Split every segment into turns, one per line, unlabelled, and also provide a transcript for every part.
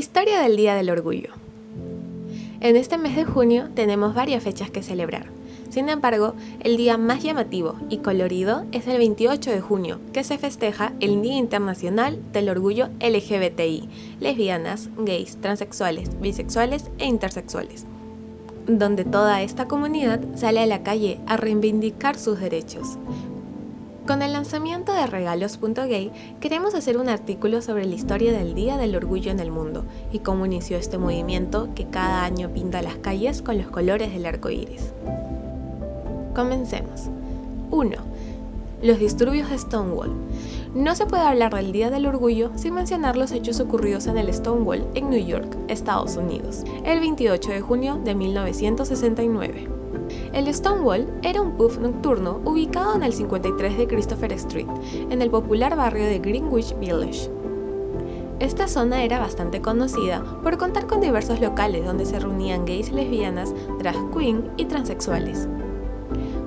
Historia del Día del Orgullo. En este mes de junio tenemos varias fechas que celebrar. Sin embargo, el día más llamativo y colorido es el 28 de junio, que se festeja el Día Internacional del Orgullo LGBTI, lesbianas, gays, transexuales, bisexuales e intersexuales, donde toda esta comunidad sale a la calle a reivindicar sus derechos. Con el lanzamiento de regalos.gay queremos hacer un artículo sobre la historia del Día del Orgullo en el mundo y cómo inició este movimiento que cada año pinta las calles con los colores del arco iris. Comencemos. 1. Los disturbios de Stonewall. No se puede hablar del Día del Orgullo sin mencionar los hechos ocurridos en el Stonewall, en New York, Estados Unidos, el 28 de junio de 1969. El Stonewall era un pub nocturno ubicado en el 53 de Christopher Street, en el popular barrio de Greenwich Village. Esta zona era bastante conocida por contar con diversos locales donde se reunían gays, lesbianas, drag queen y transexuales.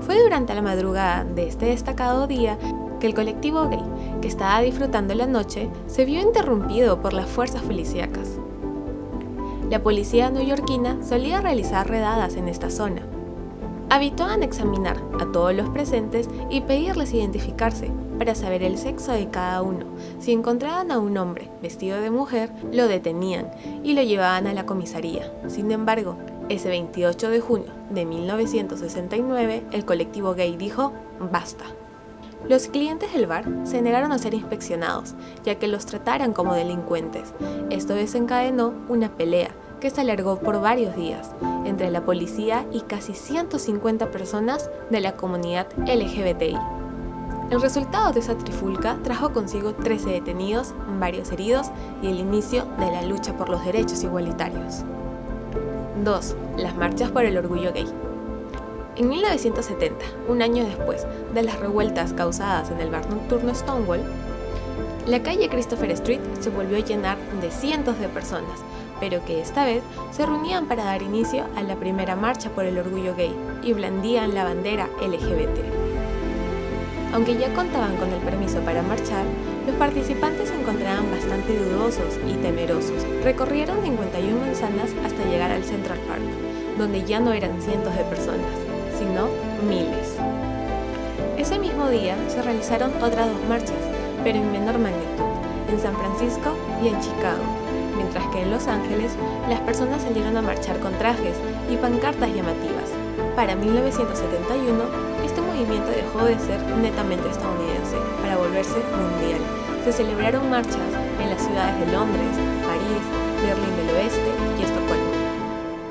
Fue durante la madrugada de este destacado día que el colectivo gay, que estaba disfrutando la noche, se vio interrumpido por las fuerzas policíacas. La policía neoyorquina solía realizar redadas en esta zona. Habituaban examinar a todos los presentes y pedirles identificarse para saber el sexo de cada uno. Si encontraban a un hombre vestido de mujer, lo detenían y lo llevaban a la comisaría. Sin embargo, ese 28 de junio de 1969, el colectivo gay dijo, basta. Los clientes del bar se negaron a ser inspeccionados, ya que los trataran como delincuentes. Esto desencadenó una pelea que se alargó por varios días entre la policía y casi 150 personas de la comunidad LGBTI. El resultado de esa trifulca trajo consigo 13 detenidos, varios heridos y el inicio de la lucha por los derechos igualitarios. 2. Las marchas por el orgullo gay. En 1970, un año después de las revueltas causadas en el bar nocturno Stonewall, la calle Christopher Street se volvió a llenar de cientos de personas, pero que esta vez se reunían para dar inicio a la primera marcha por el orgullo gay y blandían la bandera LGBT. Aunque ya contaban con el permiso para marchar, los participantes se encontraban bastante dudosos y temerosos. Recorrieron 51 manzanas hasta llegar al Central Park, donde ya no eran cientos de personas, sino miles. Ese mismo día se realizaron otras dos marchas, pero en menor magnitud, en San Francisco y en Chicago, mientras que en Los Ángeles las personas salieron a marchar con trajes y pancartas llamativas. Para 1971, este movimiento dejó de ser netamente estadounidense para volverse mundial. Se celebraron marchas en las ciudades de Londres, París, Berlín del Oeste y Estocolmo.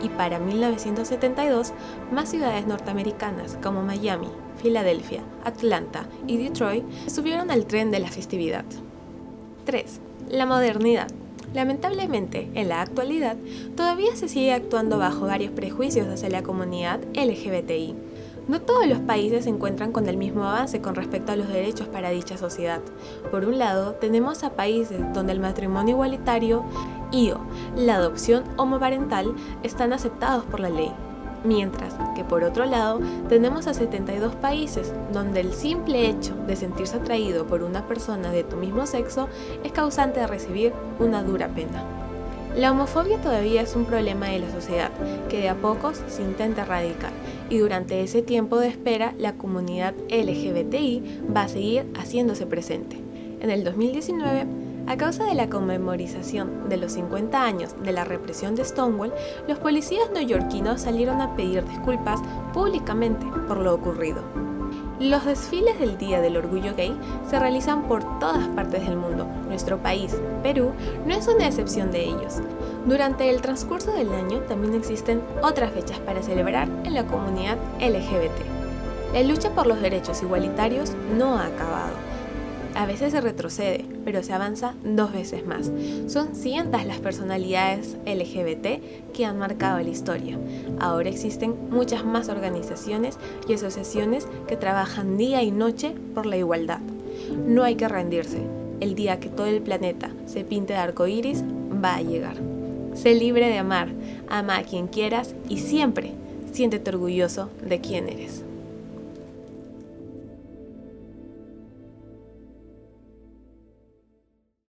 Y para 1972, más ciudades norteamericanas como Miami, Filadelfia, Atlanta y Detroit subieron al tren de la festividad. 3. La modernidad. Lamentablemente, en la actualidad, todavía se sigue actuando bajo varios prejuicios hacia la comunidad LGBTI no todos los países se encuentran con el mismo avance con respecto a los derechos para dicha sociedad. Por un lado, tenemos a países donde el matrimonio igualitario y o la adopción homoparental están aceptados por la ley, mientras que por otro lado tenemos a 72 países donde el simple hecho de sentirse atraído por una persona de tu mismo sexo es causante de recibir una dura pena. La homofobia todavía es un problema de la sociedad que de a pocos se intenta erradicar y durante ese tiempo de espera la comunidad LGBTI va a seguir haciéndose presente. En el 2019, a causa de la conmemorización de los 50 años de la represión de Stonewall, los policías neoyorquinos salieron a pedir disculpas públicamente por lo ocurrido. Los desfiles del Día del Orgullo Gay se realizan por todas partes del mundo. Nuestro país, Perú, no es una excepción de ellos. Durante el transcurso del año también existen otras fechas para celebrar en la comunidad LGBT. La lucha por los derechos igualitarios no ha acabado a veces se retrocede, pero se avanza dos veces más. Son cientos las personalidades LGBT que han marcado la historia. Ahora existen muchas más organizaciones y asociaciones que trabajan día y noche por la igualdad. No hay que rendirse. El día que todo el planeta se pinte de arco iris va a llegar. Sé libre de amar, ama a quien quieras y siempre siéntete orgulloso de quién eres.